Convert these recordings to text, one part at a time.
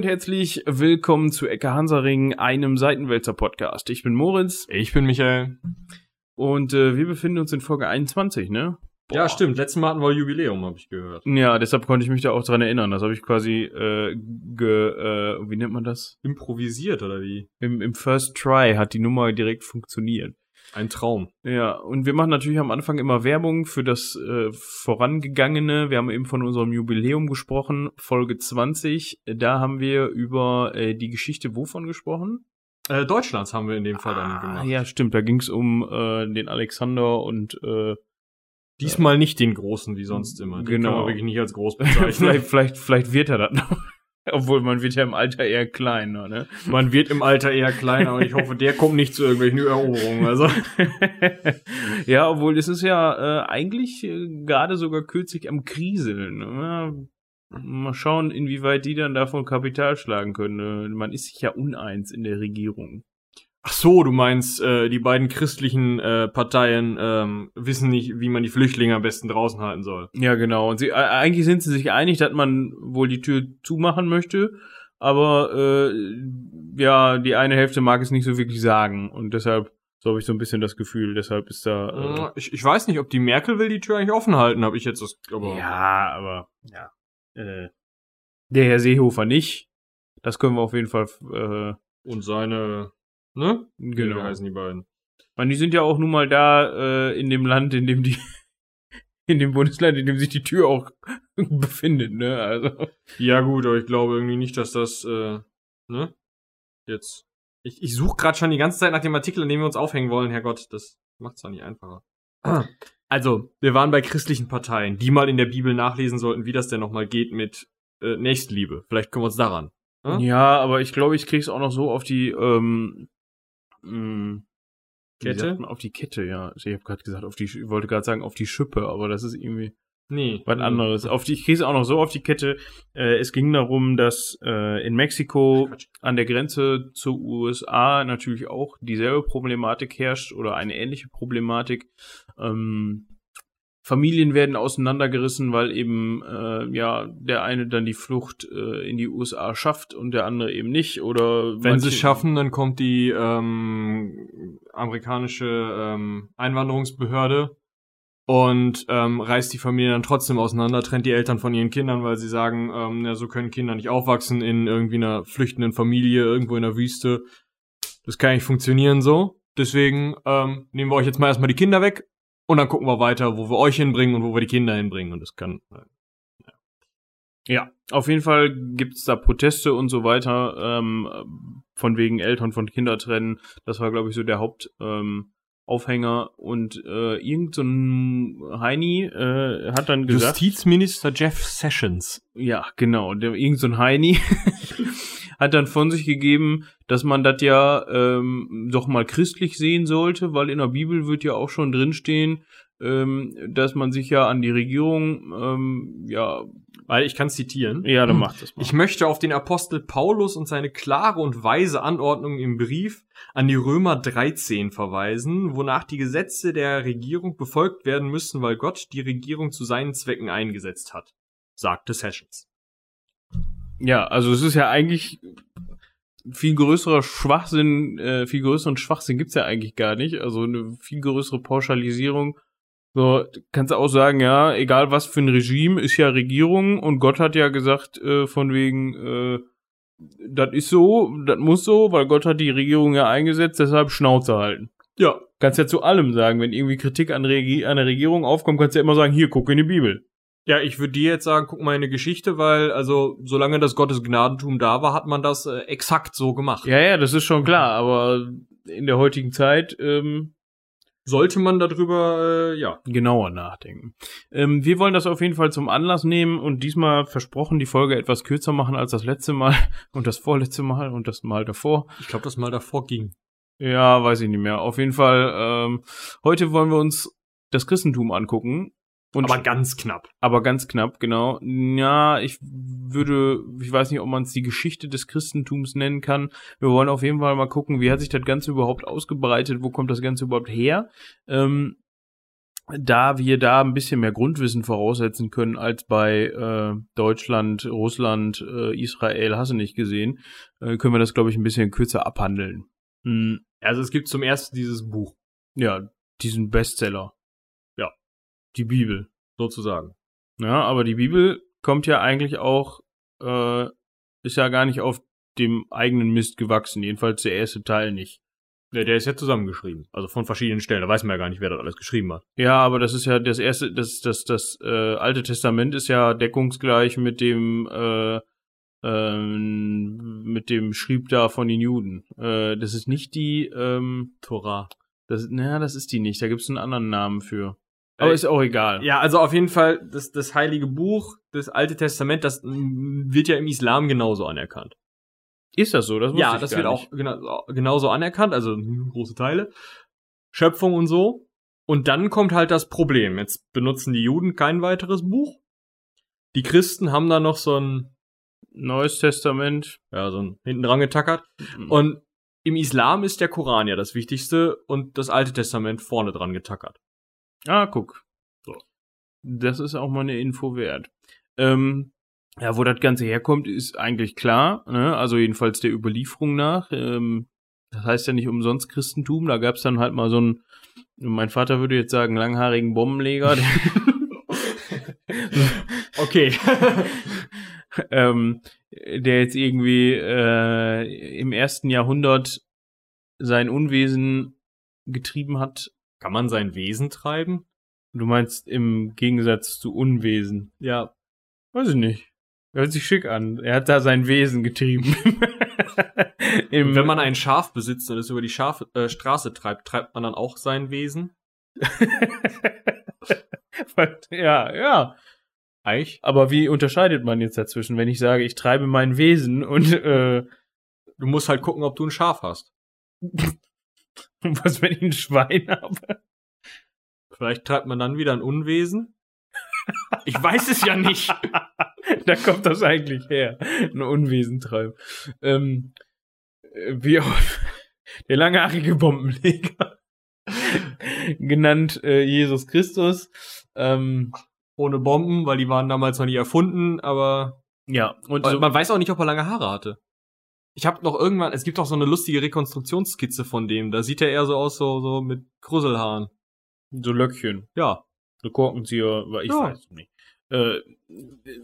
und herzlich willkommen zu Ecke Hansaring, einem Seitenwälzer Podcast. Ich bin Moritz. Ich bin Michael. Und äh, wir befinden uns in Folge 21, ne? Boah. Ja, stimmt. Letztes Mal hatten wir Jubiläum, habe ich gehört. Ja, deshalb konnte ich mich da auch dran erinnern. Das habe ich quasi, äh, ge, äh, wie nennt man das? Improvisiert oder wie? Im, Im First Try hat die Nummer direkt funktioniert. Ein Traum. Ja, und wir machen natürlich am Anfang immer Werbung für das äh, Vorangegangene. Wir haben eben von unserem Jubiläum gesprochen, Folge 20. Da haben wir über äh, die Geschichte wovon gesprochen? Äh, Deutschlands haben wir in dem Fall ah, dann gemacht. Ja, stimmt. Da ging es um äh, den Alexander und äh, Diesmal nicht den Großen wie sonst immer. Den genau. kann man wirklich nicht als groß bezeichnen. vielleicht, vielleicht, vielleicht wird er das noch. Obwohl man wird ja im Alter eher kleiner, ne? Man wird im Alter eher kleiner und ich hoffe, der kommt nicht zu irgendwelchen Eroberungen. Also. ja, obwohl es ist ja äh, eigentlich äh, gerade sogar kürzlich am Kriseln. Ne? Mal schauen, inwieweit die dann davon Kapital schlagen können. Äh, man ist sich ja uneins in der Regierung. Ach so, du meinst, äh, die beiden christlichen äh, Parteien ähm, wissen nicht, wie man die Flüchtlinge am besten draußen halten soll. Ja, genau. Und sie, äh, eigentlich sind sie sich einig, dass man wohl die Tür zumachen möchte, aber äh, ja, die eine Hälfte mag es nicht so wirklich sagen. Und deshalb, so habe ich so ein bisschen das Gefühl, deshalb ist da. Äh, ich, ich weiß nicht, ob die Merkel will die Tür eigentlich offen halten, habe ich jetzt das. Aber ja, aber ja. Äh, der Herr Seehofer nicht. Das können wir auf jeden Fall. Äh, und seine Ne? Genau. Wie heißen die beiden? Man, die sind ja auch nun mal da äh, in dem Land, in dem die in dem Bundesland, in dem sich die Tür auch befindet, ne? Also. Ja, gut, aber ich glaube irgendwie nicht, dass das, äh, ne? Jetzt. Ich, ich suche gerade schon die ganze Zeit nach dem Artikel, an dem wir uns aufhängen wollen, Herrgott. Das macht's zwar nicht einfacher. Also, wir waren bei christlichen Parteien, die mal in der Bibel nachlesen sollten, wie das denn nochmal geht mit äh, Nächstliebe. Vielleicht können wir uns daran. Hm? Ja, aber ich glaube, ich krieg's auch noch so auf die ähm, mh, hm, Kette? Auf die Kette, ja. Ich habe gerade gesagt, auf die, ich wollte gerade sagen, auf die Schippe, aber das ist irgendwie nee, was anderes. Auf die, ich kriege es auch noch so auf die Kette. Äh, es ging darum, dass äh, in Mexiko an der Grenze zu USA natürlich auch dieselbe Problematik herrscht oder eine ähnliche Problematik. Ähm, Familien werden auseinandergerissen, weil eben äh, ja der eine dann die Flucht äh, in die USA schafft und der andere eben nicht. Oder wenn sie es schaffen, dann kommt die ähm, amerikanische ähm, Einwanderungsbehörde und ähm, reißt die Familie dann trotzdem auseinander, trennt die Eltern von ihren Kindern, weil sie sagen, ähm, ja, so können Kinder nicht aufwachsen in irgendwie einer flüchtenden Familie irgendwo in der Wüste. Das kann nicht funktionieren so. Deswegen ähm, nehmen wir euch jetzt mal erstmal die Kinder weg und dann gucken wir weiter, wo wir euch hinbringen und wo wir die Kinder hinbringen. Und das kann. Ja, ja auf jeden Fall gibt's da Proteste und so weiter, ähm, von wegen Eltern von Kinder trennen. Das war, glaube ich, so der Hauptaufhänger. Ähm, und äh, irgend so ein Heini äh, hat dann gesagt. Justizminister Jeff Sessions. Ja, genau. Der, irgend so ein Heini hat dann von sich gegeben, dass man das ja ähm, doch mal christlich sehen sollte, weil in der Bibel wird ja auch schon drinstehen, ähm, dass man sich ja an die Regierung, ähm, ja. Weil ich kann zitieren. Ja, dann macht das mal. Ich möchte auf den Apostel Paulus und seine klare und weise Anordnung im Brief an die Römer 13 verweisen, wonach die Gesetze der Regierung befolgt werden müssen, weil Gott die Regierung zu seinen Zwecken eingesetzt hat, sagte Sessions. Ja, also es ist ja eigentlich viel größerer Schwachsinn, äh, viel größeren Schwachsinn gibt's ja eigentlich gar nicht. Also eine viel größere Pauschalisierung. So, kannst du auch sagen, ja, egal was für ein Regime, ist ja Regierung und Gott hat ja gesagt, äh, von wegen, äh, das ist so, das muss so, weil Gott hat die Regierung ja eingesetzt, deshalb Schnauze halten. Ja. Kannst ja zu allem sagen, wenn irgendwie Kritik an, Regi an der Regierung aufkommt, kannst du ja immer sagen, hier, guck in die Bibel. Ja, ich würde dir jetzt sagen, guck mal in die Geschichte, weil, also, solange das Gottes Gnadentum da war, hat man das äh, exakt so gemacht. Ja, ja, das ist schon klar, aber in der heutigen Zeit, ähm, sollte man darüber, äh, ja. Genauer nachdenken. Ähm, wir wollen das auf jeden Fall zum Anlass nehmen und diesmal versprochen die Folge etwas kürzer machen als das letzte Mal und das vorletzte Mal und das Mal davor. Ich glaube, das Mal davor ging. Ja, weiß ich nicht mehr. Auf jeden Fall, ähm, heute wollen wir uns das Christentum angucken und aber ganz knapp. Aber ganz knapp, genau. Ja, ich würde, ich weiß nicht, ob man es die Geschichte des Christentums nennen kann. Wir wollen auf jeden Fall mal gucken, wie hat sich das Ganze überhaupt ausgebreitet, wo kommt das Ganze überhaupt her. Ähm, da wir da ein bisschen mehr Grundwissen voraussetzen können als bei äh, Deutschland, Russland, äh, Israel, hast du nicht gesehen, äh, können wir das, glaube ich, ein bisschen kürzer abhandeln. Mhm. Also es gibt zum ersten dieses Buch. Ja, diesen Bestseller. Die Bibel. Sozusagen. Ja, aber die Bibel kommt ja eigentlich auch, äh, ist ja gar nicht auf dem eigenen Mist gewachsen, jedenfalls der erste Teil nicht. Ja, der ist ja zusammengeschrieben. Also von verschiedenen Stellen. Da weiß man ja gar nicht, wer das alles geschrieben hat. Ja, aber das ist ja das erste, das, das, das äh, Alte Testament ist ja deckungsgleich mit dem, äh, ähm, mit dem Schrieb da von den Juden. Äh, das ist nicht die ähm, Torah. Das, naja, das ist die nicht. Da gibt es einen anderen Namen für. Aber Äh, ist auch egal. Ja, also auf jeden Fall, das, das heilige Buch, das Alte Testament, das wird ja im Islam genauso anerkannt. Ist das so? Das Ja, das wird nicht. auch genau, genauso anerkannt, also große Teile. Schöpfung und so. Und dann kommt halt das Problem. Jetzt benutzen die Juden kein weiteres Buch. Die Christen haben da noch so ein, Neues Testament. ja, so ein hinten dran getackert. Und Und im Islam ist der Koran ja das Wichtigste und das Alte Testament vorne dran getackert. Ah, guck. So. Das ist auch mal eine Info wert. Ähm, ja, wo das Ganze herkommt, ist eigentlich klar. Ne? Also jedenfalls der Überlieferung nach. Ähm, das heißt ja nicht umsonst Christentum. Da gab es dann halt mal so einen, mein Vater würde jetzt sagen, langhaarigen Bombenleger. Okay. ähm, der jetzt irgendwie äh, im ersten Jahrhundert sein Unwesen getrieben hat. Kann man sein Wesen treiben? Du meinst im Gegensatz zu Unwesen. Ja. Weiß ich nicht. Hört sich schick an. Er hat da sein Wesen getrieben. Wenn man ein Schaf besitzt und es über die Schaf äh, Straße treibt, treibt man dann auch sein Wesen? ja, ja. Eich? Aber wie unterscheidet man jetzt dazwischen, wenn ich sage, ich treibe mein Wesen und äh, Du musst halt gucken, ob du ein Schaf hast. was, wenn ich ein Schwein habe? Vielleicht treibt man dann wieder ein Unwesen. Ich weiß es ja nicht. da kommt das eigentlich her. Ein Unwesen treiben. Ähm, äh, wie auch der langhaarige Bombenleger. genannt äh, Jesus Christus. Ähm, Ohne Bomben, weil die waren damals noch nie erfunden, aber ja, und so, man weiß auch nicht, ob er lange Haare hatte. Ich habe noch irgendwann, es gibt auch so eine lustige Rekonstruktionsskizze von dem. Da sieht er eher so aus, so, so mit Krüsselhaaren. so Löckchen. Ja. So Korkenzieher, weil ich Ja. weiß es nicht. Äh,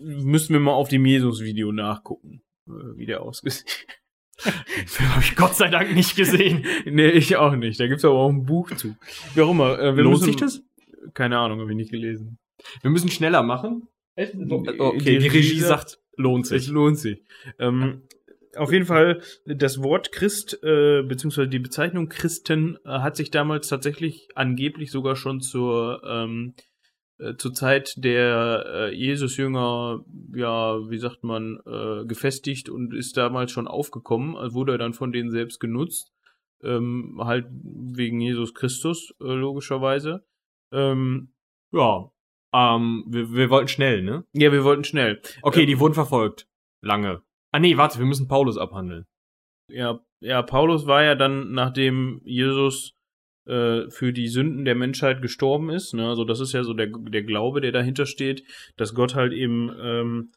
müssen wir mal auf dem Jesus-Video nachgucken, äh, wie der ausgesehen Den Film habe ich Gott sei Dank nicht gesehen. Nee, ich auch nicht. Da gibt's aber auch ein Buch zu. Wie auch immer. Äh, wir Lohnt müssen, sich das? Keine Ahnung, habe ich nicht gelesen. Wir müssen schneller machen. Okay, Die Regie sagt- lohnt Es sich. lohnt sich. Ähm, auf jeden Fall, das Wort Christ, äh, beziehungsweise die Bezeichnung Christen, äh, hat sich damals tatsächlich angeblich sogar schon zur, ähm, äh, zur Zeit der äh, Jesus-Jünger, ja, wie sagt man, äh, gefestigt und ist damals schon aufgekommen, also wurde dann von denen selbst genutzt, ähm, halt wegen Jesus Christus, äh, logischerweise. Ähm, Ja. Ähm, wir, wir wollten schnell, ne? ja, wir wollten schnell. Okay, Ähm, die wurden verfolgt. Lange. Ah nee, warte, wir müssen Paulus abhandeln. Ja, ja, Paulus war ja dann, nachdem Jesus äh, für die Sünden der Menschheit gestorben ist, ne, also das ist ja so der, der Glaube, der dahinter steht, dass Gott halt eben ähm,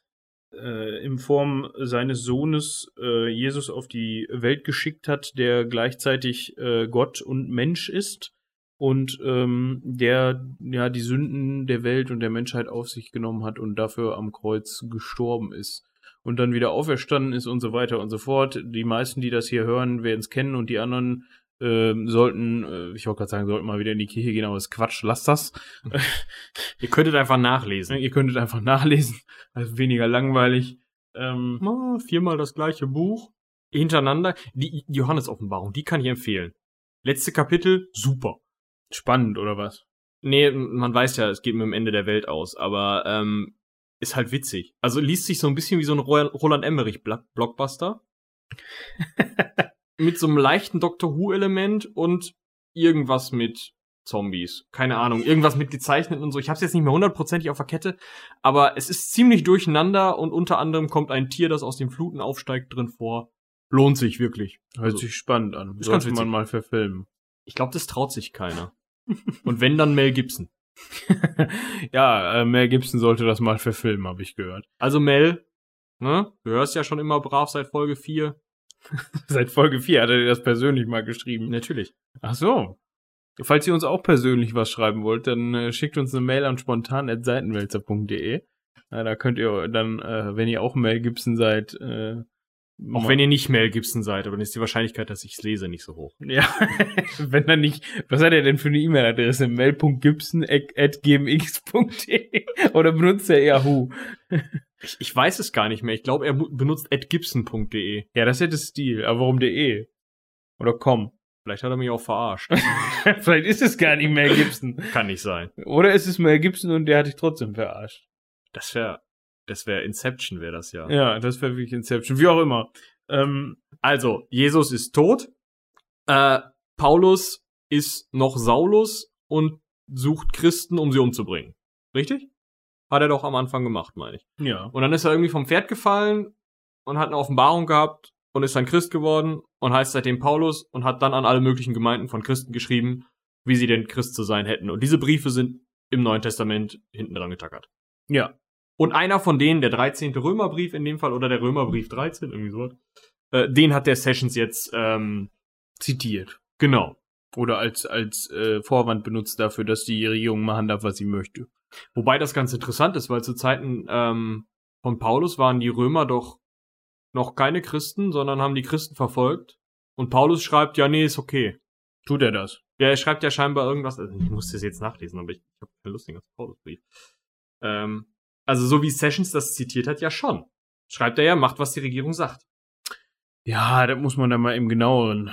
äh, in Form seines Sohnes äh, Jesus auf die Welt geschickt hat, der gleichzeitig äh, Gott und Mensch ist und ähm, der ja die Sünden der Welt und der Menschheit auf sich genommen hat und dafür am Kreuz gestorben ist und dann wieder auferstanden ist und so weiter und so fort. Die meisten, die das hier hören, werden es kennen und die anderen ähm, sollten, äh, ich wollte gerade sagen, sollten mal wieder in die Kirche gehen, aber das ist Quatsch, lasst das. Ihr könntet einfach nachlesen. Ihr könntet einfach nachlesen, also weniger langweilig. Ähm, Ah, viermal das gleiche Buch. Hintereinander. Die die Johannes-Offenbarung, die kann ich empfehlen. Letzte Kapitel, super. spannend, oder was? Nee, man weiß ja, es geht mit dem Ende der Welt aus, aber ähm, ist halt witzig. Also liest sich so ein bisschen wie so ein Ro- Roland Emmerich Blockbuster. mit so einem leichten Doctor Who-Element und irgendwas mit Zombies. Keine Ahnung, irgendwas mit gezeichnet und so. Ich hab's jetzt nicht mehr hundertprozentig auf der Kette, aber es ist ziemlich durcheinander und unter anderem kommt ein Tier, das aus den Fluten aufsteigt, drin vor. Lohnt sich wirklich. Hört Also, sich spannend an. ganz Sollte man mal verfilmen. ich glaube, das traut sich keiner. und wenn, dann Mel Gibson. ja, äh, Mel Gibson sollte das mal verfilmen, habe ich gehört. Also Mel, ne? Du hörst ja schon immer brav seit Folge 4. Seit Folge 4 hat er dir das persönlich mal geschrieben. Natürlich. Ach so. Falls ihr uns auch persönlich was schreiben wollt, dann äh, schickt uns eine Mail an spontan.seitenwälzer.de. Da könnt ihr dann, äh, wenn ihr auch Mel Gibson seid, äh, Auch wenn ihr nicht Mel Gibson seid, aber dann ist die Wahrscheinlichkeit, dass ich es lese, nicht so hoch. Ja, wenn er nicht, was hat er denn für eine E-Mail-Adresse? mail.gibson.gmx.de oder benutzt er Yahoo? Ich, ich weiß es gar nicht mehr. Ich glaube, er benutzt atgibson.de. Ja, das hätte Stil, aber warum de? Oder com? Vielleicht hat er mich auch verarscht. Vielleicht ist es gar nicht Mel Gibson. Kann nicht sein. Oder ist es Mel Gibson und der hat dich trotzdem verarscht. Das wäre, das wäre Inception, wäre das ja. Ja, das wäre wirklich Inception. Wie auch immer. Ähm, Also, Jesus ist tot. Äh, Paulus ist noch Saulus und sucht Christen, um sie umzubringen. Richtig? Hat er doch am Anfang gemacht, meine ich. ja. Und dann ist er irgendwie vom Pferd gefallen und hat eine Offenbarung gehabt und ist dann Christ geworden und heißt seitdem Paulus und hat dann an alle möglichen Gemeinden von Christen geschrieben, wie sie denn Christ zu sein hätten. Und diese Briefe sind im Neuen Testament hinten dran getackert. Ja. Und einer von denen, der 13. Römerbrief in dem Fall, oder der Römerbrief 13, irgendwie so, äh, den hat der Sessions jetzt, ähm, Zitiert. genau. Oder als, als äh, Vorwand benutzt dafür, dass die Regierung machen darf, was sie möchte. Wobei das ganz interessant ist, weil zu Zeiten ähm, von Paulus waren die Römer doch noch keine Christen, sondern haben die Christen verfolgt. Und Paulus schreibt, ja, nee, ist okay. Tut er das? Ja, er schreibt ja scheinbar irgendwas, also ich muss das jetzt nachlesen, aber ich, ich habe keine Lust, den ganzen Paulusbrief. Ähm, also so wie Sessions das zitiert hat, ja schon. Schreibt er ja, macht, was die Regierung sagt. Ja, das muss man dann mal im genaueren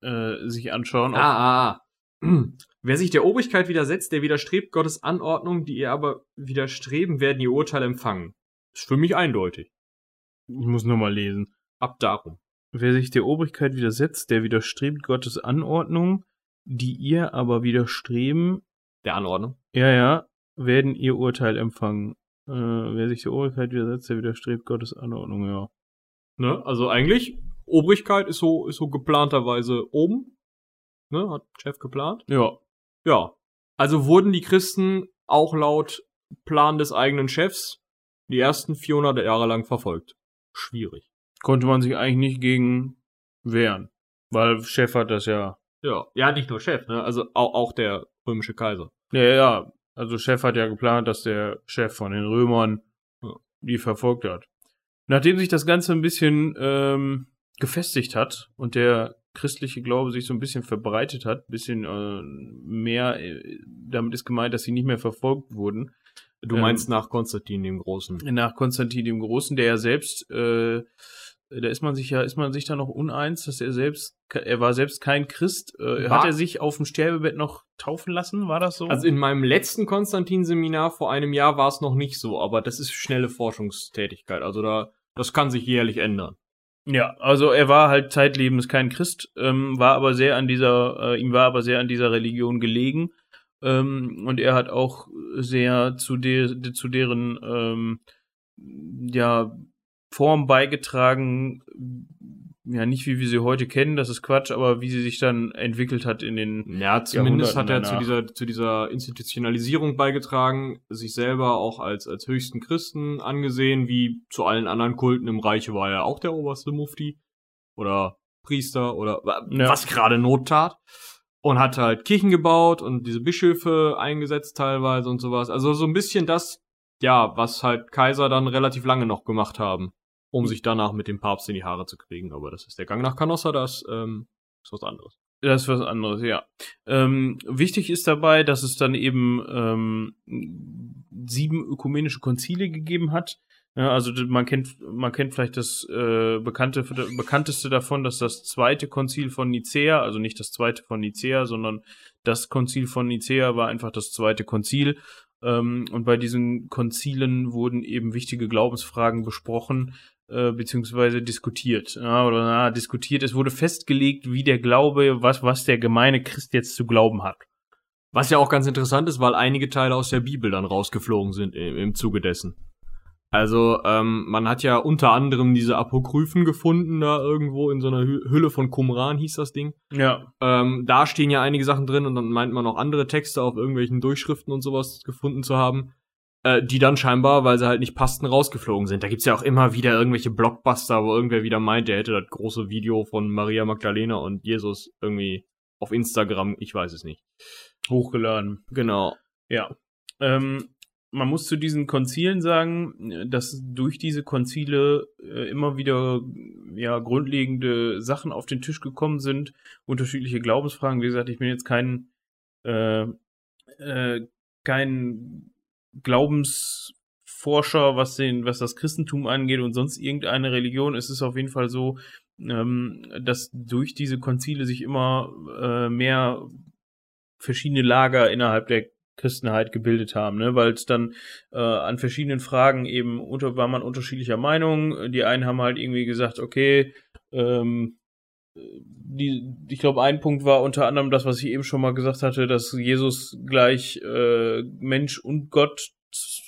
äh, sich anschauen. Ah, ah, ah. Wer sich der Obrigkeit widersetzt, der widerstrebt Gottes Anordnung, die ihr aber widerstreben, werden ihr Urteil empfangen. Ist für mich eindeutig. Ich muss nur mal lesen. Ab darum. Wer sich der Obrigkeit widersetzt, der widerstrebt Gottes Anordnung, die ihr aber widerstreben, Der Anordnung. ja, ja, werden ihr Urteil empfangen. Äh, wer sich der Obrigkeit widersetzt, der widerstrebt Gottes Anordnung, ja. Ne? Also eigentlich, Obrigkeit ist so, ist so geplanterweise oben. Ne? Hat Chef geplant. Ja. Ja. Also wurden die Christen auch laut Plan des eigenen Chefs die ersten 400 Jahre lang verfolgt. Schwierig. Konnte man sich eigentlich nicht gegen wehren. Weil Chef hat das ja. Ja. Ja, nicht nur Chef, ne? Also auch, auch der römische Kaiser. Ja, ja. Also Chef hat ja geplant, dass der Chef von den Römern Ja. die verfolgt hat. Nachdem sich das Ganze ein bisschen ähm, gefestigt hat und der christliche Glaube sich so ein bisschen verbreitet hat, ein bisschen äh, mehr, äh, damit ist gemeint, dass sie nicht mehr verfolgt wurden, Du Ähm, meinst nach Konstantin dem Großen. nach Konstantin dem Großen, der ja selbst, äh, da ist man sich ja, ist man sich da noch uneins, dass er selbst, er war selbst kein Christ. Äh, War- hat er sich auf dem Sterbebett noch taufen lassen? War das so? Also in meinem letzten Konstantin-Seminar vor einem Jahr war es noch nicht so, aber das ist schnelle Forschungstätigkeit. Also da, das kann sich jährlich ändern. ja, also er war halt zeitlebens kein Christ, ähm, war aber sehr an dieser, äh, ihm war aber sehr an dieser Religion gelegen. Ähm, und er hat auch sehr zu, de zu deren ähm, ja, Form beigetragen, ja, nicht wie wir sie heute kennen, das ist Quatsch, aber wie sie sich dann entwickelt hat in den Ja, zumindest hat er Jahrhunderten zu danach. dieser, zu dieser Institutionalisierung beigetragen, sich selber auch als, als höchsten Christen angesehen, wie zu allen anderen Kulten im Reich war er auch der oberste Mufti oder Priester oder Ja. was gerade Not tat. Und hat halt Kirchen gebaut und diese Bischöfe eingesetzt teilweise und sowas. Also so ein bisschen das, ja, was halt Kaiser dann relativ lange noch gemacht haben, um sich danach mit dem Papst in die Haare zu kriegen. Aber das ist der Gang nach Canossa, das ähm, ist was anderes. Das ist was anderes, ja. Ähm, wichtig ist dabei, dass es dann eben ähm, sieben ökumenische Konzile gegeben hat. Ja, also man kennt, man kennt vielleicht das äh, bekannte, bekannteste davon, dass das zweite Konzil von Nicea, also nicht das zweite von Nicea, sondern das Konzil von Nicea war einfach das zweite Konzil. Ähm, und bei diesen Konzilen wurden eben wichtige Glaubensfragen besprochen, äh, beziehungsweise diskutiert. Ja, oder na, diskutiert. Es wurde festgelegt, wie der Glaube, was, was der gemeine Christ jetzt zu glauben hat. Was ja auch ganz interessant ist, weil einige Teile aus der Bibel dann rausgeflogen sind im, im Zuge dessen. Also ähm, man hat ja unter anderem diese Apokryphen gefunden da irgendwo in so einer Hü Hülle von Qumran hieß das Ding. Ja. Ähm, da stehen ja einige Sachen drin und dann meint man auch andere Texte auf irgendwelchen Durchschriften und sowas gefunden zu haben, äh, die dann scheinbar, weil sie halt nicht passten, rausgeflogen sind. Da gibt's ja auch immer wieder irgendwelche Blockbuster, wo irgendwer wieder meint, er hätte das große Video von Maria Magdalena und Jesus irgendwie auf Instagram, ich weiß es nicht. Hochgeladen. Genau. Ja. Ähm, man muss zu diesen Konzilen sagen, dass durch diese Konzile äh, immer wieder ja grundlegende Sachen auf den Tisch gekommen sind, unterschiedliche Glaubensfragen. Wie gesagt, ich bin jetzt kein äh, äh, kein Glaubensforscher, was den was das Christentum angeht und sonst irgendeine Religion. Es ist auf jeden Fall so, ähm, dass durch diese Konzile sich immer äh, mehr verschiedene Lager innerhalb der Christenheit gebildet haben, ne? weil es dann äh, an verschiedenen Fragen eben unter war man unterschiedlicher Meinung. Die einen haben halt irgendwie gesagt, okay, ähm, die, ich glaube, ein Punkt war unter anderem das, was ich eben schon mal gesagt hatte, dass Jesus gleich äh, Mensch und Gott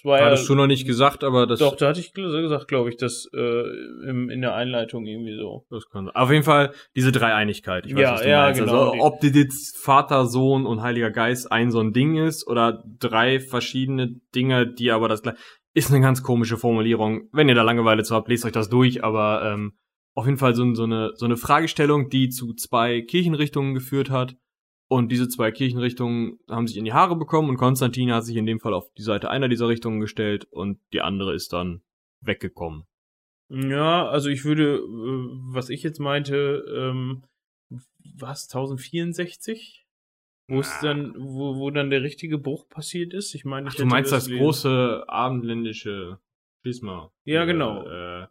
war Hattest du noch nicht gesagt, aber das. Doch, da hatte ich gesagt, glaube ich, das äh, im, in der Einleitung irgendwie so. Das kann. Auf jeden Fall diese Dreieinigkeit. Ich weiß, Ja, was du ja, meinst. genau. Also, ob das jetzt Vater, Sohn und Heiliger Geist ein so ein Ding ist oder drei verschiedene Dinge, die aber das gleiche. Ist eine ganz komische Formulierung. Wenn ihr da Langeweile zu habt, lest euch das durch, aber ähm, auf jeden Fall so, so, eine, so eine Fragestellung, die zu zwei Kirchenrichtungen geführt hat. Und diese zwei Kirchenrichtungen haben sich in die Haare bekommen und Konstantin hat sich in dem Fall auf die Seite einer dieser Richtungen gestellt und die andere ist dann weggekommen. Ja, also ich würde, äh, was ich jetzt meinte, ähm, was, 1064? Wo es dann, wo, wo dann der richtige Bruch passiert ist? Ich meine, ich Ach, du meinst das gelesen. große abendländische Schisma? Ja, genau. Äh,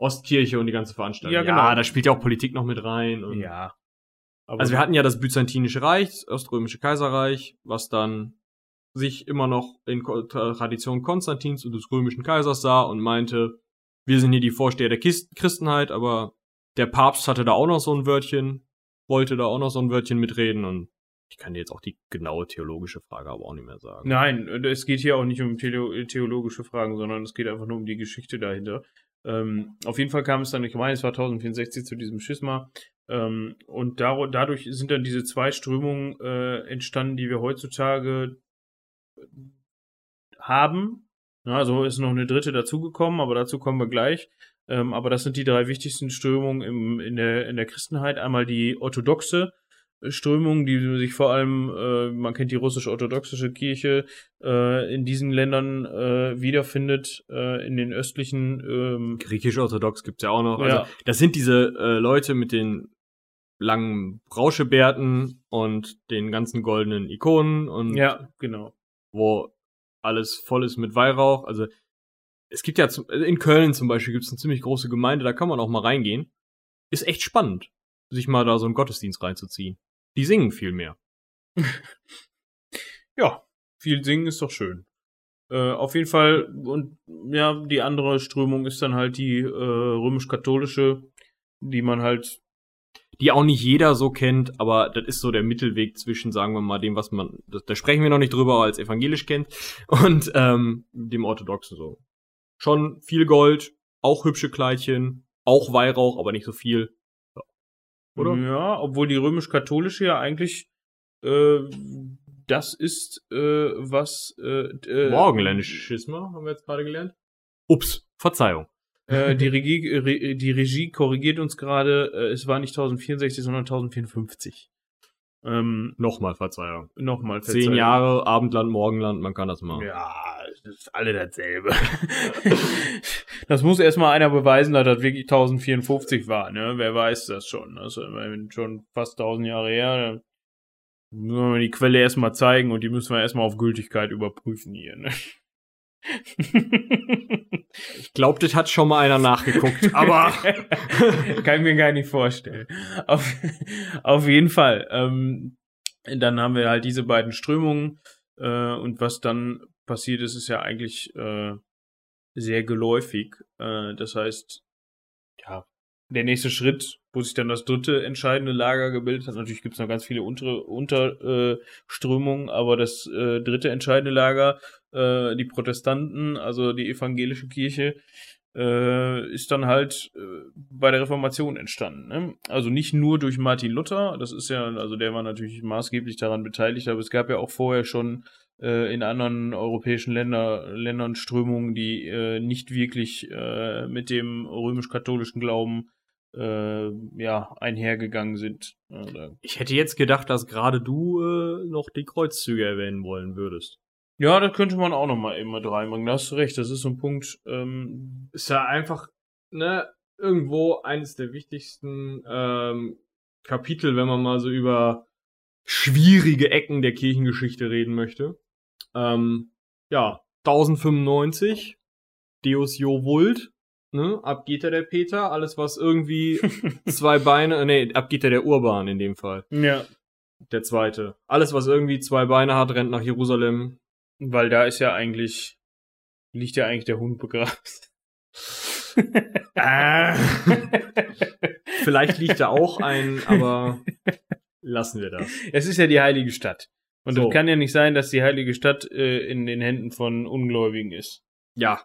Ostkirche und die ganze Veranstaltung. Ja, genau. Ja, da spielt ja auch Politik noch mit rein. Ja. Aber Also wir hatten ja das Byzantinische Reich, das Oströmische Kaiserreich, was dann sich immer noch in Tradition Konstantins und des römischen Kaisers sah und meinte, wir sind hier die Vorsteher der Christenheit, aber der Papst hatte da auch noch so ein Wörtchen, wollte da auch noch so ein Wörtchen mitreden und ich kann dir jetzt auch die genaue theologische Frage aber auch nicht mehr sagen. Nein, es geht hier auch nicht um theo theologische Fragen, sondern es geht einfach nur um die Geschichte dahinter. Ähm, auf jeden Fall kam es dann, ich meine, es war 1064 zu diesem Schisma. Ähm, und dadurch sind dann diese zwei Strömungen äh, entstanden, die wir heutzutage haben. Ja, also ist noch eine dritte dazugekommen, aber dazu kommen wir gleich. Ähm, aber das sind die drei wichtigsten Strömungen im, in, der, in der Christenheit. Einmal die orthodoxe äh, Strömung, die sich vor allem, äh, man kennt die russisch-orthodoxische Kirche, äh, in diesen Ländern äh, wiederfindet, äh, in den östlichen. Ähm, Griechisch-orthodox gibt's ja auch noch. Ja. Also, das sind diese äh, Leute mit den langen Rauschebärten und den ganzen goldenen Ikonen und ja, genau. wo alles voll ist mit Weihrauch. Also es gibt ja zum, in Köln zum Beispiel gibt's eine ziemlich große Gemeinde, da kann man auch mal reingehen. Ist echt spannend, sich mal da so einen Gottesdienst reinzuziehen. Die singen viel mehr. Ja, viel singen ist doch schön. Äh, auf jeden Fall, und ja, die andere Strömung ist dann halt die äh, römisch-katholische, die man halt Die auch nicht jeder so kennt, aber das ist so der Mittelweg zwischen, sagen wir mal, dem, was man, das, da sprechen wir noch nicht drüber, als evangelisch kennt, und ähm, dem Orthodoxen so. Schon viel Gold, auch hübsche Kleidchen, auch Weihrauch, aber nicht so viel. Ja. Oder? Ja, obwohl die römisch-katholische ja eigentlich äh, das ist, äh, was äh, äh, Morgenländische Schisma, haben wir jetzt gerade gelernt. Ups, Verzeihung. Äh, die, Regie, Re, die Regie korrigiert uns gerade, äh, es war nicht 1064, sondern 1054. Ähm, Nochmal Verzeihung. Nochmal Zehn Verzeihung. Jahre, Abendland, Morgenland, man kann das machen. Ja, das ist alle dasselbe. das muss erstmal einer beweisen, dass das wirklich 1054 war, ne? Wer weiß das schon? Das ist schon fast 1000 Jahre her. Dann müssen wir die Quelle erstmal zeigen und die müssen wir erstmal auf Gültigkeit überprüfen hier, ne? Ich glaube, das hat schon mal einer nachgeguckt, aber Kann ich mir gar nicht vorstellen. Auf, auf jeden Fall. Ähm, dann haben wir halt diese beiden Strömungen. Äh, und was dann passiert ist, ist ja eigentlich äh, sehr geläufig. Äh, das heißt, ja, der nächste Schritt, wo sich dann das dritte entscheidende Lager gebildet hat. Natürlich gibt es noch ganz viele untere Unterströmungen, äh, Strömungen, aber das äh, dritte entscheidende Lager äh, die Protestanten, also die evangelische Kirche, äh, ist dann halt äh, bei der Reformation entstanden. Ne? Also nicht nur durch Martin Luther, das ist ja, also der war natürlich maßgeblich daran beteiligt, aber es gab ja auch vorher schon äh, in anderen europäischen Länder, Ländern Strömungen, die äh, nicht wirklich äh, mit dem römisch-katholischen Glauben äh, ja, einhergegangen sind. Oder Ich hätte jetzt gedacht, dass gerade du noch die Kreuzzüge erwähnen wollen würdest. Ja, das könnte man auch noch mal eben mit reinbringen. Da hast du recht, das ist so ein Punkt, ähm, Ist ja einfach, ne, irgendwo eines der wichtigsten ähm, Kapitel, wenn man mal so über schwierige Ecken der Kirchengeschichte reden möchte. Ähm, ja, 1095, Deus Jo Vult, ne, ab geht er der Peter, alles was irgendwie zwei Beine, nee, ab geht er der Urban in dem Fall, ja, der zweite. Alles was irgendwie zwei Beine hat, rennt nach Jerusalem. Weil da ist ja eigentlich, liegt ja eigentlich der Hund begraben. Äh. Vielleicht liegt da auch ein, aber lassen wir das. Es ist ja die heilige Stadt. Und So. es kann ja nicht sein, dass die heilige Stadt äh, in den Händen von Ungläubigen ist. Ja,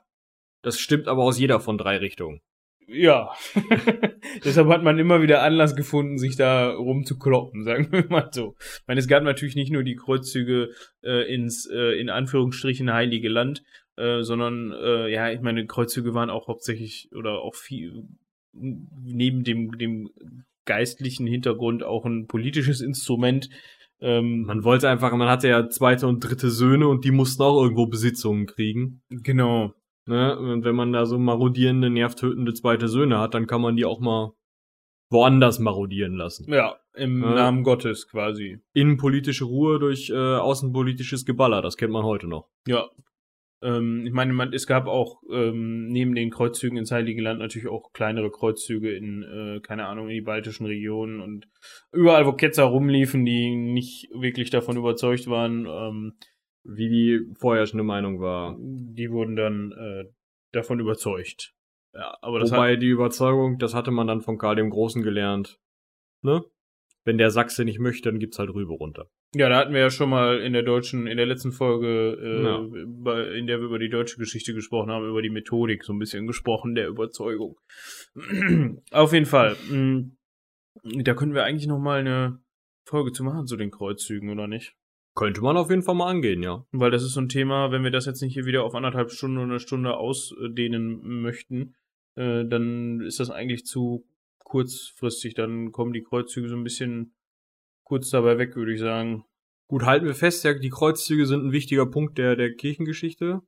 das stimmt aber aus jeder von drei Richtungen. Ja. Deshalb hat man immer wieder Anlass gefunden, sich da rumzukloppen, sagen wir mal so. Ich meine, es gab natürlich nicht nur die Kreuzzüge äh, ins, äh, in Anführungsstrichen, heilige Land, äh, sondern, äh, ja, ich meine, Kreuzzüge waren auch hauptsächlich oder auch viel, neben dem, dem geistlichen Hintergrund auch ein politisches Instrument. Ähm, Man wollte einfach, man hatte ja zweite und dritte Söhne und die mussten auch irgendwo Besitzungen kriegen. genau. Ne? Und wenn man da so marodierende, nervtötende zweite Söhne hat, dann kann man die auch mal woanders marodieren lassen. Ja, im Ja. Namen Gottes quasi. Innenpolitische Ruhe durch äh, außenpolitisches Geballer, das kennt man heute noch. Ja. Ähm, ich meine, man, es gab auch ähm, neben den Kreuzzügen ins Heilige Land natürlich auch kleinere Kreuzzüge in, äh, keine Ahnung, in die baltischen Regionen und überall, wo Ketzer rumliefen, die nicht wirklich davon überzeugt waren, ähm, Wie die vorherrschende Meinung war. die wurden dann äh, davon überzeugt. Ja, aber das Wobei hat, die Überzeugung, das hatte man dann von Karl dem Großen gelernt. Ne? Wenn der Sachse nicht möchte, dann gibt's halt Rübe runter. ja, da hatten wir ja schon mal in der deutschen, in der letzten Folge, äh, Ja. bei, in der wir über die deutsche Geschichte gesprochen haben, über die Methodik so ein bisschen gesprochen, der Überzeugung. Auf jeden Fall. mh, Da können wir eigentlich noch mal eine Folge zu machen zu den Kreuzzügen, oder nicht? Könnte man auf jeden Fall mal angehen, ja. Weil das ist so ein Thema, wenn wir das jetzt nicht hier wieder auf anderthalb Stunden oder eine Stunde ausdehnen möchten, äh, dann ist das eigentlich zu kurzfristig. Dann kommen die Kreuzzüge so ein bisschen kurz dabei weg, würde ich sagen. Gut, halten wir fest, ja, die Kreuzzüge sind ein wichtiger Punkt der, der Kirchengeschichte.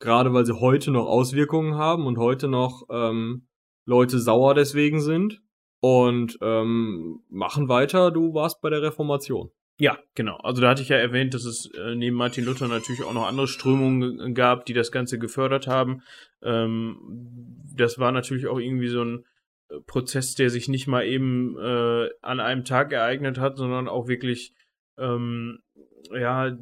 Gerade weil sie heute noch Auswirkungen haben und heute noch ähm, Leute sauer deswegen sind. Und ähm, machen weiter, du warst bei der Reformation. Ja, genau. Also da hatte ich ja erwähnt, dass es äh, neben Martin Luther natürlich auch noch andere Strömungen g- gab, die das Ganze gefördert haben. Ähm, das war natürlich auch irgendwie so ein äh, Prozess, der sich nicht mal eben äh, an einem Tag ereignet hat, sondern auch wirklich, ähm, ja,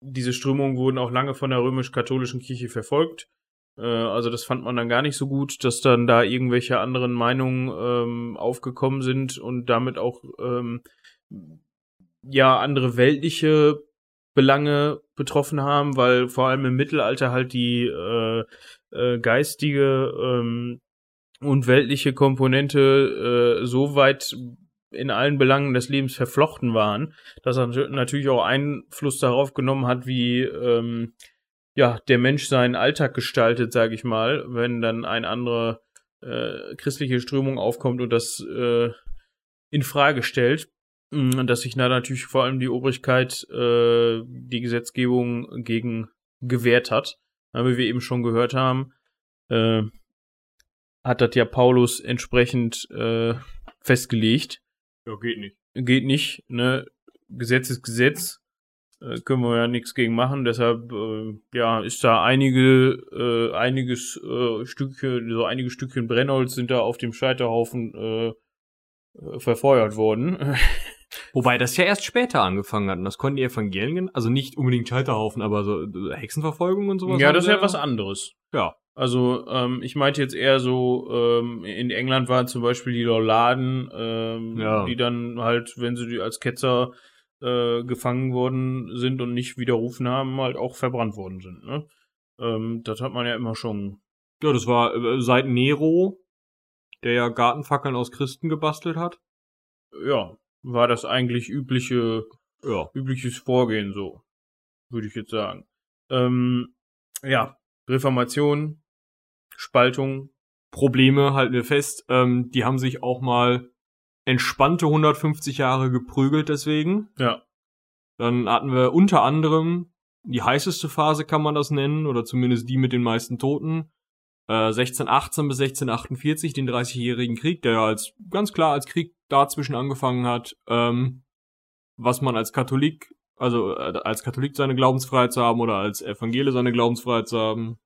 diese Strömungen wurden auch lange von der römisch-katholischen Kirche verfolgt. Äh, also das fand man dann gar nicht so gut, dass dann da irgendwelche anderen Meinungen ähm, aufgekommen sind und damit auch ähm, ja andere weltliche Belange betroffen haben, weil vor allem im Mittelalter halt die äh, äh, geistige ähm, und weltliche Komponente äh, so weit in allen Belangen des Lebens verflochten waren, dass er nat- natürlich auch Einfluss darauf genommen hat, wie ähm, ja der Mensch seinen Alltag gestaltet, sage ich mal, wenn dann eine andere äh, christliche Strömung aufkommt und das äh, in Frage stellt. Mm, Und dass sich da natürlich vor allem die Obrigkeit äh, die Gesetzgebung gegen gewehrt hat. Aber wie wir eben schon gehört haben, äh, hat das ja Paulus entsprechend äh, festgelegt. Ja, geht nicht. Geht nicht, ne? Gesetz ist Gesetz. Äh, können wir ja nichts gegen machen. Deshalb, äh, ja, ist da einige, äh, einiges äh, Stückchen, so einige Stückchen Brennholz sind da auf dem Scheiterhaufen äh, äh, verfeuert worden. Wobei das ja erst später angefangen hat. Und das konnten die Evangelien, also nicht unbedingt Scheiterhaufen, aber so so Hexenverfolgung und sowas. ja, das ist ja was anderes. Ja. Also, ähm, ich meinte jetzt eher so, ähm, in England waren zum Beispiel die Lorladen, ähm, Ja. die dann halt, wenn sie die als Ketzer äh, gefangen worden sind und nicht widerrufen haben, halt auch verbrannt worden sind. Ne? Ähm, das hat man ja immer schon. Ja, das war äh, seit Nero, der ja Gartenfackeln aus Christen gebastelt hat. Ja, war das eigentlich übliche, Ja. übliches Vorgehen so, würde ich jetzt sagen. Ähm, ja, Reformation, Spaltung, Probleme halten wir fest. Ähm, die haben sich auch mal entspannte 150 Jahre geprügelt deswegen. ja, Dann hatten wir unter anderem die heißeste Phase, kann man das nennen, oder zumindest die mit den meisten Toten. Äh, 1618 bis 1648, den 30-jährigen Krieg, der ja als ganz klar als Krieg dazwischen angefangen hat, ähm, was man als Katholik, also äh, als Katholik seine Glaubensfreiheit zu haben oder als Evangele seine Glaubensfreiheit zu haben,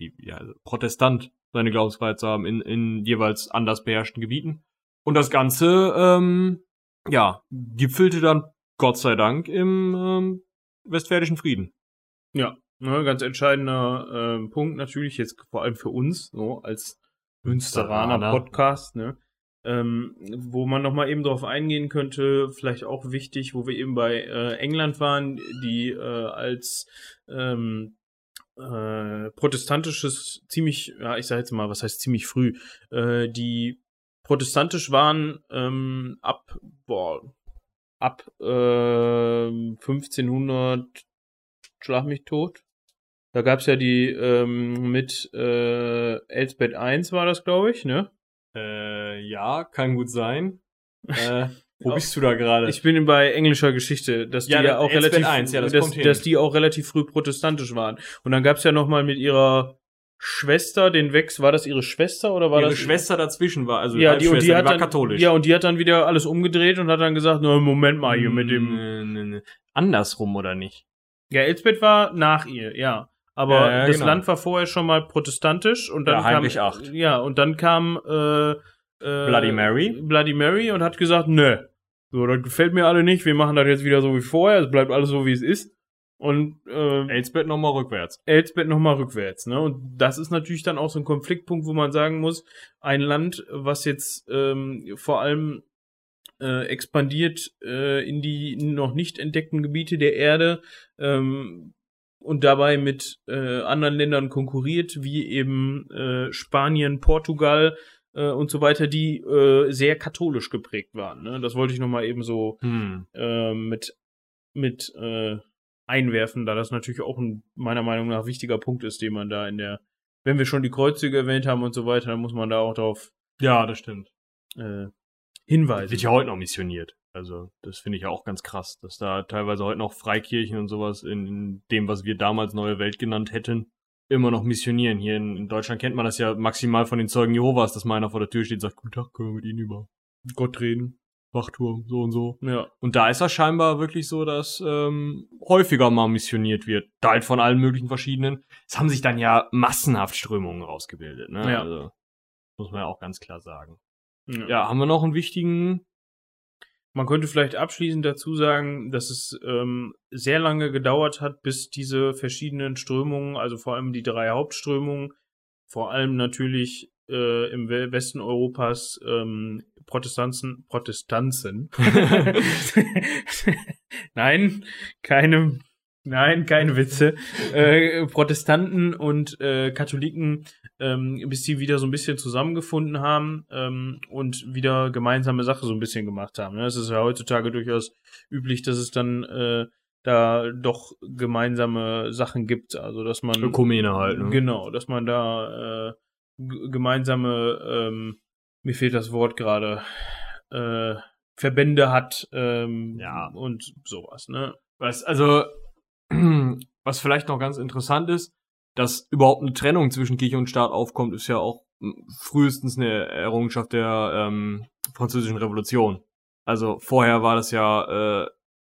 die, ja, also Protestant seine Glaubensfreiheit zu haben in, in jeweils anders beherrschten Gebieten. Und das Ganze, ähm, ja, gipfelte dann Gott sei Dank im ähm, Westfälischen Frieden. Ja, ne, ganz entscheidender ähm, Punkt natürlich jetzt vor allem für uns, so als Münsteraner Münsteraner. Podcast, ne? Ähm, wo man nochmal eben drauf eingehen könnte, vielleicht auch wichtig, wo wir eben bei äh, England waren, die äh, als ähm, äh, protestantisches ziemlich, ja, ich sag jetzt mal, was heißt ziemlich früh, äh, die protestantisch waren ähm, ab, boah, ab äh, 1500 schlag mich tot. Da gab's ja die ähm, mit äh, Elsbeth I war das, glaube ich, ne? Äh, ja, kann gut sein. Äh, wo Ja. bist du da gerade? Ich bin bei englischer Geschichte, dass die Ja, auch relativ, I, ja, das dass, dass die auch relativ früh protestantisch waren. Und dann gab's ja noch mal mit ihrer Schwester den Wex, war das ihre Schwester oder war Ihre das Schwester dazwischen war, also ja, die, und die hat war dann, katholisch. Ja, und die hat dann wieder alles umgedreht und hat dann gesagt, na, Moment mal hier mit dem. Andersrum, oder nicht? Ja, Elsbeth war nach ihr, ja. Aber Ja, ja, das genau. Land war vorher schon mal protestantisch und dann Ja, Heinrich kam, VIII. Ja, und dann kam äh, äh, Bloody Mary. Bloody Mary und hat gesagt, nö, so, das gefällt mir alle nicht, wir machen das jetzt wieder so wie vorher, es bleibt alles so wie es ist. Und äh, Elsbeth nochmal rückwärts. Elsbeth nochmal rückwärts, ne? Und das ist natürlich dann auch so ein Konfliktpunkt, wo man sagen muss, ein Land, was jetzt ähm, vor allem äh, expandiert äh, in die noch nicht entdeckten Gebiete der Erde ähm, und dabei mit äh, anderen Ländern konkurriert, wie eben äh, Spanien, Portugal äh, und so weiter, die äh, sehr katholisch geprägt waren. Ne? Das wollte ich nochmal eben so Hm. äh, mit, mit äh, einwerfen, da das natürlich auch ein meiner Meinung nach wichtiger Punkt ist, den man da in der, wenn wir schon die Kreuzzüge erwähnt haben und so weiter, dann muss man da auch darauf Ja, das stimmt. äh, Wird hinweisen. ja heute noch missioniert. Also, das finde ich ja auch ganz krass, dass da teilweise heute noch Freikirchen und sowas in, in dem, was wir damals Neue Welt genannt hätten, immer noch missionieren. Hier in, in Deutschland kennt man das ja maximal von den Zeugen Jehovas, dass mal einer vor der Tür steht und sagt, guten Tag, können wir mit Ihnen über Gott reden. Wachturm, so und so. Ja. Und da ist das scheinbar wirklich so, dass ähm, häufiger mal missioniert wird. Da halt von allen möglichen verschiedenen. Es haben sich dann ja massenhaft Strömungen rausgebildet. Ne? Ja. Also, muss man ja auch ganz klar sagen. ja. Ja, haben wir noch einen wichtigen Man könnte vielleicht abschließend dazu sagen, dass es ähm, sehr lange gedauert hat, bis diese verschiedenen Strömungen, also vor allem die drei Hauptströmungen, vor allem natürlich äh, im We- Westen Europas ähm, Protestanzen, Protestanzen. nein, keine, nein, keine Witze. Äh, Protestanten und äh, Katholiken, ähm, bis die wieder so ein bisschen zusammengefunden haben ähm, und wieder gemeinsame Sache so ein bisschen gemacht haben. ne? Es ist ja heutzutage durchaus üblich, dass es dann äh, da doch gemeinsame Sachen gibt. Also dass man Ökumene halt. Ne? Genau, dass man da äh, gemeinsame, ähm, mir fehlt das Wort gerade, äh, Verbände hat ähm, Ja. und sowas, ne? Was, also, was vielleicht noch ganz interessant ist, dass überhaupt eine Trennung zwischen Kirche und Staat aufkommt, ist ja auch m, frühestens eine Errungenschaft der ähm, französischen Revolution. Also vorher war das ja, äh,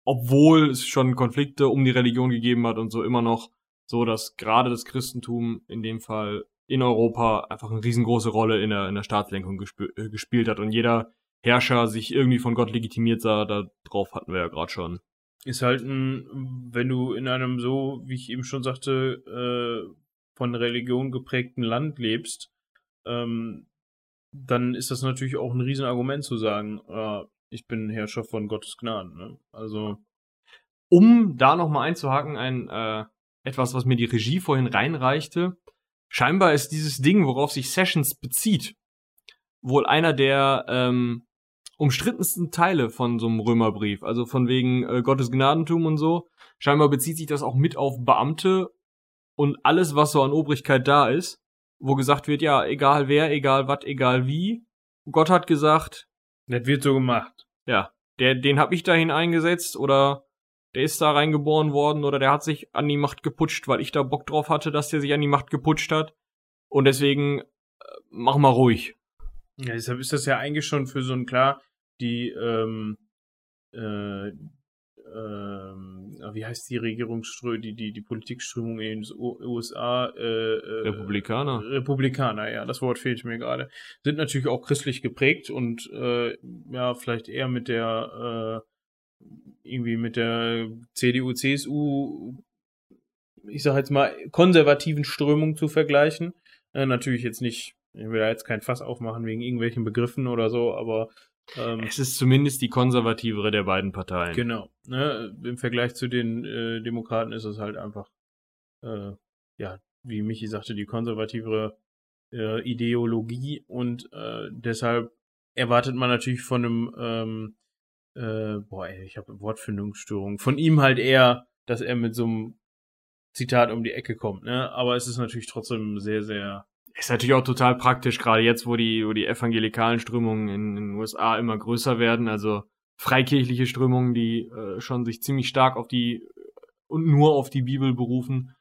obwohl es schon Konflikte um die Religion gegeben hat und so immer noch so, dass gerade das Christentum in dem Fall in Europa einfach eine riesengroße Rolle in der, in der Staatslenkung gespü- äh, gespielt hat und jeder Herrscher sich irgendwie von Gott legitimiert sah, darauf hatten wir ja gerade schon. Ist halt ein, wenn du in einem so, wie ich eben schon sagte, äh, von Religion geprägten Land lebst, ähm, dann ist das natürlich auch ein Riesenargument zu sagen, äh, ich bin Herrscher von Gottes Gnaden, ne? Also, um da nochmal einzuhaken, ein äh, etwas, was mir die Regie vorhin reinreichte. Scheinbar ist dieses Ding, worauf sich Sessions bezieht, wohl einer der ähm, umstrittensten Teile von so einem Römerbrief. Also von wegen äh, Gottes Gnadentum und so. Scheinbar bezieht sich das auch mit auf Beamte und alles, was so an Obrigkeit da ist, wo gesagt wird, ja, egal wer, egal was, egal wie. Gott hat gesagt. Das wird so gemacht. Ja, der, den hab ich dahin eingesetzt oder der ist da reingeboren worden oder der hat sich an die Macht geputscht, weil ich da Bock drauf hatte, dass der sich an die Macht geputscht hat. Und deswegen äh, mach mal ruhig. Ja, deshalb ist das ja eigentlich schon für so ein klar, die, ähm, äh, ähm, wie heißt die Regierungsströmung, die, die, die Politikströmung in den USA? Äh, äh, Republikaner. Republikaner, ja, das Wort fehlt mir gerade. Sind natürlich auch christlich geprägt und äh, ja, vielleicht eher mit der äh, irgendwie mit der CDU, CSU, ich sag jetzt mal, konservativen Strömung zu vergleichen. Äh, natürlich jetzt nicht, ich will da jetzt kein Fass aufmachen wegen irgendwelchen Begriffen oder so, aber ähm, es ist zumindest die konservativere der beiden Parteien. Genau. Ne, Im Vergleich zu den äh, Demokraten ist es halt einfach, äh, ja, wie Michi sagte, die konservativere äh, Ideologie und äh, deshalb erwartet man natürlich von einem ähm, äh, boah, ey, ich habe Wortfindungsstörung. Von ihm halt eher, dass er mit so einem Zitat um die Ecke kommt, ne? Aber es ist natürlich trotzdem sehr, sehr. Ist natürlich auch total praktisch, gerade jetzt, wo die, wo die evangelikalen Strömungen in, in den USA immer größer werden, also freikirchliche Strömungen, die äh, schon sich ziemlich stark auf die und nur auf die Bibel berufen.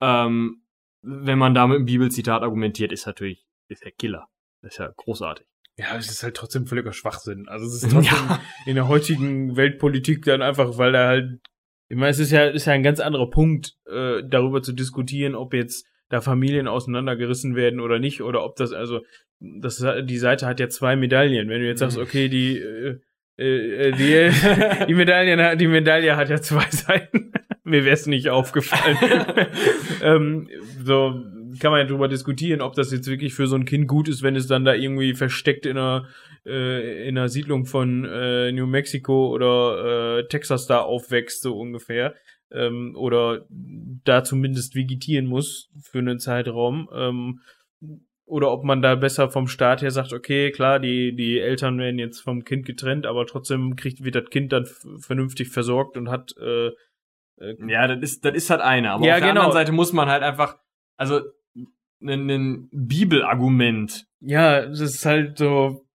Ähm, wenn man da mit einem Bibelzitat argumentiert, ist natürlich, ist der Killer. Das ist ja großartig. Ja, es ist halt trotzdem völliger Schwachsinn. Also es ist trotzdem ja. in der heutigen Weltpolitik dann einfach, weil da halt, ich meine, es ist ja, ist ja ein ganz anderer Punkt, äh, darüber zu diskutieren, ob jetzt da Familien auseinandergerissen werden oder nicht, oder ob das, also, das, die Seite hat ja zwei Medaillen. Wenn du jetzt sagst, mhm. okay, die, äh, äh, die, die Medaille, die Medaille hat ja zwei Seiten. Mir wäre es nicht aufgefallen. ähm, so, kann man ja drüber diskutieren, ob das jetzt wirklich für so ein Kind gut ist, wenn es dann da irgendwie versteckt in einer, äh, in einer Siedlung von äh, New Mexico oder äh, Texas da aufwächst, so ungefähr. Ähm, oder da zumindest vegetieren muss für einen Zeitraum. Ähm, oder ob man da besser vom Staat her sagt, okay, klar, die, die Eltern werden jetzt vom Kind getrennt, aber trotzdem kriegt, wird das Kind dann vernünftig versorgt und hat äh, äh, ja, das ist, das ist halt eine. Aber ja, auf der genau. anderen Seite muss man halt einfach, also ein, ein Bibelargument. Ja, das ist halt so.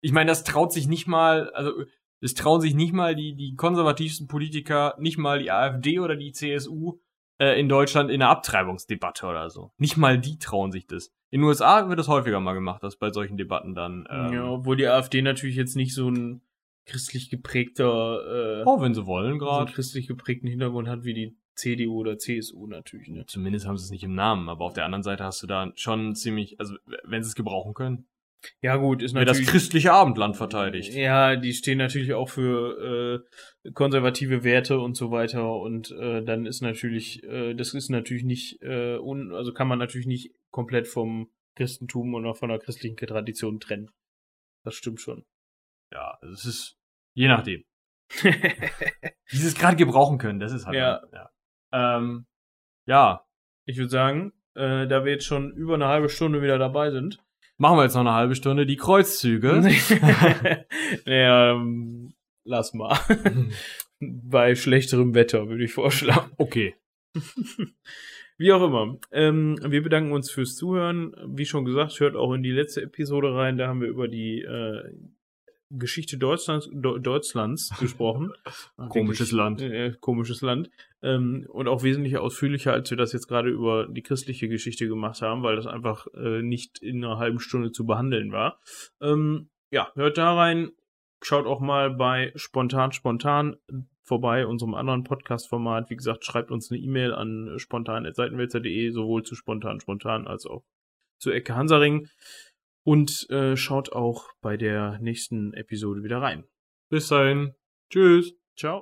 Ich meine, das traut sich nicht mal, also es trauen sich nicht mal die, die konservativsten Politiker, nicht mal die AfD oder die CSU äh, in Deutschland in einer Abtreibungsdebatte oder so. Nicht mal die trauen sich das. In den USA wird das häufiger mal gemacht, dass bei solchen Debatten dann. Ähm, ja, obwohl die AfD natürlich jetzt nicht so ein christlich geprägter, äh, oh, wenn sie wollen, gerade. So christlich geprägten Hintergrund hat wie die CDU oder CSU natürlich. Ne? Zumindest haben sie es nicht im Namen, aber auf der anderen Seite hast du da schon ziemlich, also wenn sie es gebrauchen können. Ja gut, ist natürlich. Wer das christliche Abendland verteidigt. Ja, die stehen natürlich auch für äh, konservative Werte und so weiter und äh, dann ist natürlich, äh, das ist natürlich nicht, äh, un, also kann man natürlich nicht komplett vom Christentum oder von der christlichen Tradition trennen. Das stimmt schon. Ja, also es ist je nachdem. Wie sie es gerade gebrauchen können, das ist halt. Ja. ja. Ähm, ja, ich würde sagen, äh, da wir jetzt schon über eine halbe Stunde wieder dabei sind. Machen wir jetzt noch eine halbe Stunde die Kreuzzüge. naja, ähm, lass mal. Bei schlechterem Wetter würde ich vorschlagen. Okay. Wie auch immer. Ähm, wir bedanken uns fürs Zuhören. Wie schon gesagt, hört auch in die letzte Episode rein. Da haben wir über die äh, Geschichte Deutschlands, Deutschlands gesprochen. komisches Land. Äh, komisches Land. Ähm, und auch wesentlich ausführlicher, als wir das jetzt gerade über die christliche Geschichte gemacht haben, weil das einfach äh, nicht in einer halben Stunde zu behandeln war. Ähm, ja, hört da rein. Schaut auch mal bei Spontan Spontan vorbei, unserem anderen Podcast-Format. Wie gesagt, schreibt uns eine E-Mail an spontan.seitenwälzer.de, sowohl zu Spontan Spontan als auch zu Ecke Hansaring. Und äh, schaut auch bei der nächsten Episode wieder rein. Bis dahin. Tschüss. Ciao.